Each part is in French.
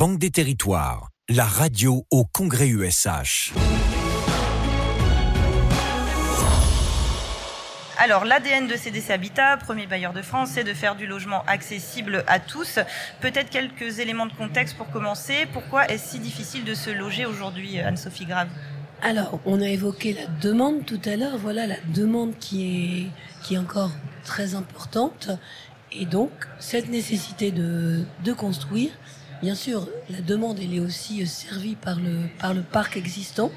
Banque des Territoires, la radio au Congrès USH. Alors, l'ADN de CDC Habitat, premier bailleur de France, c'est de faire du logement accessible à tous. Peut-être quelques éléments de contexte pour commencer. Pourquoi est-ce si difficile de se loger aujourd'hui, Anne-Sophie Grave? Alors, on a évoqué la demande tout à l'heure. Voilà la demande qui est, qui est encore très importante. Et donc, cette nécessité de, de construire, bien sûr, la demande, elle est aussi servie par le, par le parc existant.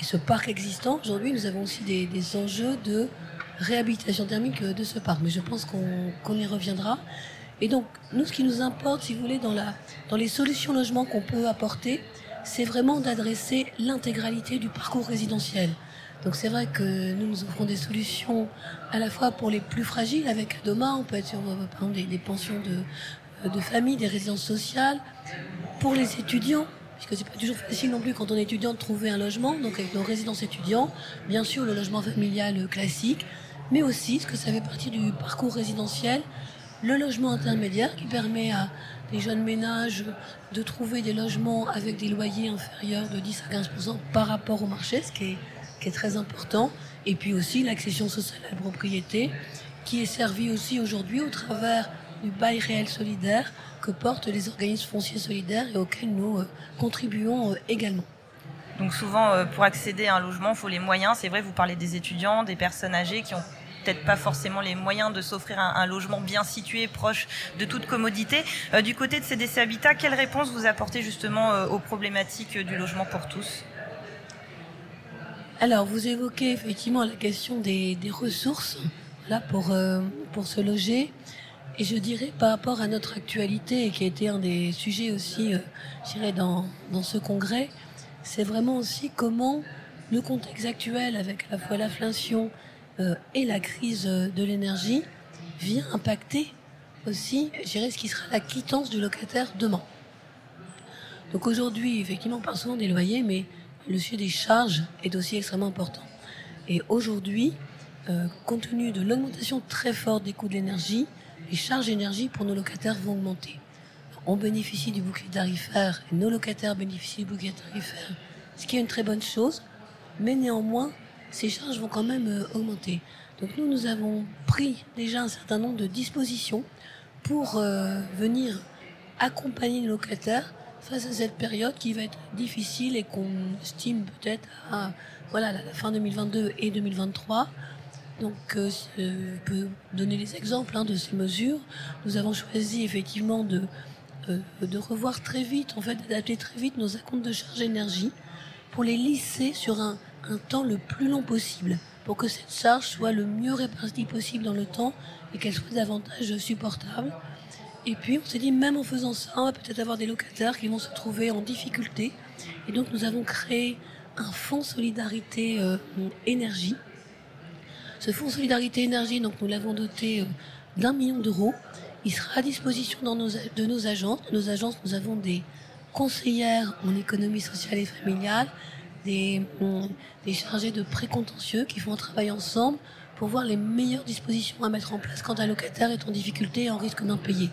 Et ce parc existant, aujourd'hui, nous avons aussi des, enjeux de réhabilitation thermique de ce parc. Mais je pense qu'on y reviendra. Et donc, nous, ce qui nous importe, si vous voulez, dans, les solutions logement qu'on peut apporter, c'est vraiment d'adresser l'intégralité du parcours résidentiel. Donc c'est vrai que nous nous offrons des solutions à la fois pour les plus fragiles avec Adoma, on peut être sur des, des pensions de, de famille, des résidences sociales, pour les étudiants, puisque c'est pas toujours facile non plus quand on est étudiant de trouver un logement, donc avec nos résidences étudiants, bien sûr le logement familial classique, mais aussi ce que ça fait partie du parcours résidentiel, le logement intermédiaire qui permet à des jeunes ménages de trouver des logements avec des loyers inférieurs de 10 à 15% par rapport au marché, ce qui est, qui est très important, et puis aussi l'accession sociale à la propriété, qui est servie aussi aujourd'hui au travers du bail réel solidaire que portent les organismes fonciers solidaires et auxquels nous euh, contribuons euh, également. Donc souvent, euh, pour accéder à un logement, il faut les moyens. C'est vrai, vous parlez des étudiants, des personnes âgées qui ont peut-être pas forcément les moyens de s'offrir un, un, logement bien situé, proche de toute commodité. Euh, du côté de CDC Habitat, quelle réponse vous apportez justement euh, aux problématiques du logement pour tous? Alors, vous évoquez effectivement la question des, des ressources là pour, euh, pour se loger. Et je dirais par rapport à notre actualité, qui a été un des sujets aussi, euh, je dirais, dans, dans ce congrès, c'est vraiment aussi comment le contexte actuel, avec à la fois l'inflation euh, et la crise de l'énergie, vient impacter aussi, je dirais, ce qui sera la quittance du locataire demain. Donc aujourd'hui, effectivement, on parle souvent des loyers, mais le sujet des charges est aussi extrêmement important. Et aujourd'hui, euh, compte tenu de l'augmentation très forte des coûts de l'énergie, les charges d'énergie pour nos locataires vont augmenter. On bénéficie du bouclier tarifaire, et nos locataires bénéficient du bouclier tarifaire, ce qui est une très bonne chose, mais néanmoins, ces charges vont quand même euh, augmenter. Donc nous, nous avons pris déjà un certain nombre de dispositions pour euh, venir accompagner les locataires face à cette période qui va être difficile et qu'on estime peut-être à voilà, la fin 2022 et 2023. Donc, euh, je peux donner les exemples hein, de ces mesures. Nous avons choisi effectivement de, euh, de revoir très vite, en fait, d'adapter très vite nos acomptes de charge énergie pour les lisser sur un, un temps le plus long possible, pour que cette charge soit le mieux répartie possible dans le temps et qu'elle soit davantage supportable. Et puis, on s'est dit, même en faisant ça, on va peut-être avoir des locataires qui vont se trouver en difficulté. Et donc, nous avons créé un fonds solidarité euh, énergie ce fonds Solidarité Énergie, donc nous l'avons doté euh, d'un million d'euros. Il sera à disposition de nos agences. Nos agences, nous avons des conseillères en économie sociale et familiale, des, des chargés de précontentieux qui font un travail ensemble pour voir les meilleures dispositions à mettre en place quand un locataire est en difficulté et en risque d'impayé.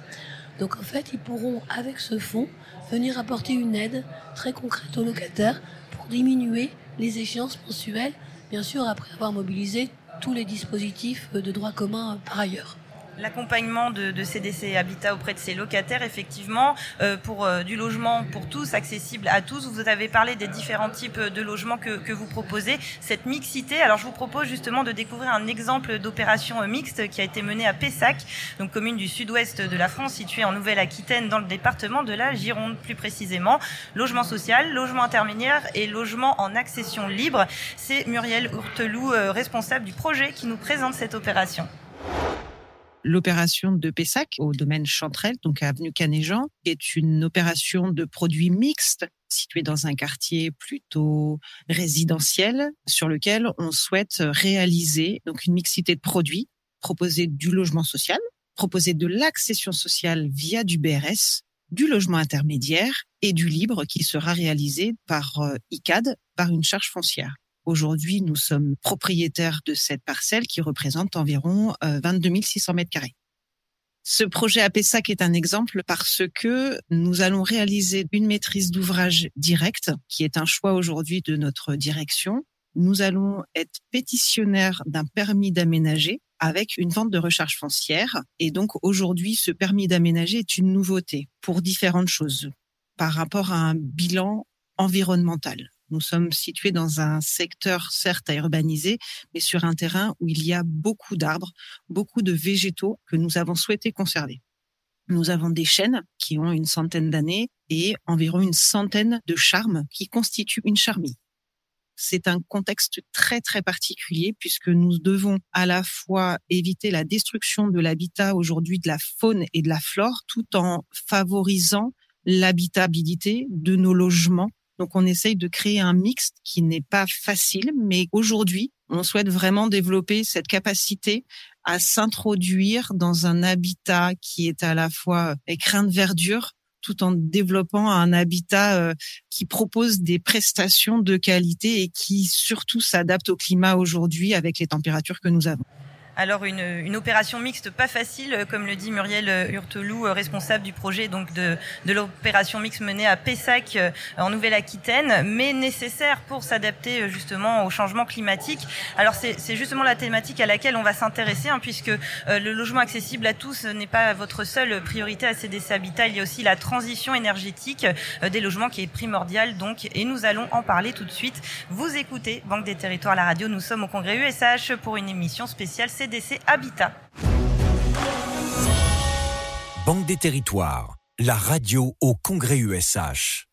Donc en fait, ils pourront, avec ce fonds, venir apporter une aide très concrète aux locataires pour diminuer les échéances mensuelles, bien sûr après avoir mobilisé tous les dispositifs de droit commun par ailleurs. L'accompagnement de, de, CDC Habitat auprès de ses locataires, effectivement, euh, pour euh, du logement pour tous, accessible à tous. Vous avez parlé des différents types de logements que, vous proposez, cette mixité. Alors, je vous propose justement de découvrir un exemple d'opération mixte qui a été menée à Pessac, donc commune du sud-ouest de la France, située en Nouvelle-Aquitaine, dans le département de la Gironde, plus précisément. Logement social, logement intermédiaire et logement en accession libre. C'est Muriel Ourteloup, euh, responsable du projet, qui nous présente cette opération l'opération de Pessac au domaine Chanterelle, donc à avenue Canéjean, est une opération de produits mixtes située dans un quartier plutôt résidentiel sur lequel on souhaite réaliser donc une mixité de produits, proposer du logement social, proposer de l'accession sociale via du BRS, du logement intermédiaire et du libre qui sera réalisé par ICAD par une charge foncière. Aujourd'hui, nous sommes propriétaires de cette parcelle qui représente environ 22 600 mètres carrés. Ce projet à Pessac est un exemple parce que nous allons réaliser une maîtrise d'ouvrage directe, qui est un choix aujourd'hui de notre direction. Nous allons être pétitionnaires d'un permis d'aménager avec une vente de recharge foncière. Et donc aujourd'hui, ce permis d'aménager est une nouveauté pour différentes choses par rapport à un bilan environnemental. Nous sommes situés dans un secteur certes à urbaniser, mais sur un terrain où il y a beaucoup d'arbres, beaucoup de végétaux que nous avons souhaité conserver. Nous avons des chênes qui ont une centaine d'années et environ une centaine de charmes qui constituent une charmille. C'est un contexte très très particulier puisque nous devons à la fois éviter la destruction de l'habitat aujourd'hui de la faune et de la flore tout en favorisant l'habitabilité de nos logements donc on essaye de créer un mixte qui n'est pas facile, mais aujourd'hui, on souhaite vraiment développer cette capacité à s'introduire dans un habitat qui est à la fois écrin de verdure, tout en développant un habitat euh, qui propose des prestations de qualité et qui surtout s'adapte au climat aujourd'hui avec les températures que nous avons. Alors une, une, opération mixte pas facile, euh, comme le dit Muriel euh, Hurtelou, euh, responsable du projet donc de, de l'opération mixte menée à Pessac en Nouvelle-Aquitaine, mais nécessaire pour s'adapter justement au changement climatique. Alors c'est justement la thématique à laquelle on va s'intéresser, hein, puisque le logement accessible à tous n'est pas votre seule priorité à CDC Habitat. Il y a aussi la transition énergétique des logements qui est primordiale donc, et nous allons en parler tout de suite. Vous écoutez Banque des Territoires la radio. Nous sommes au congrès USH pour une émission spéciale. CDC Habitat. Banque des territoires, la radio au Congrès USH.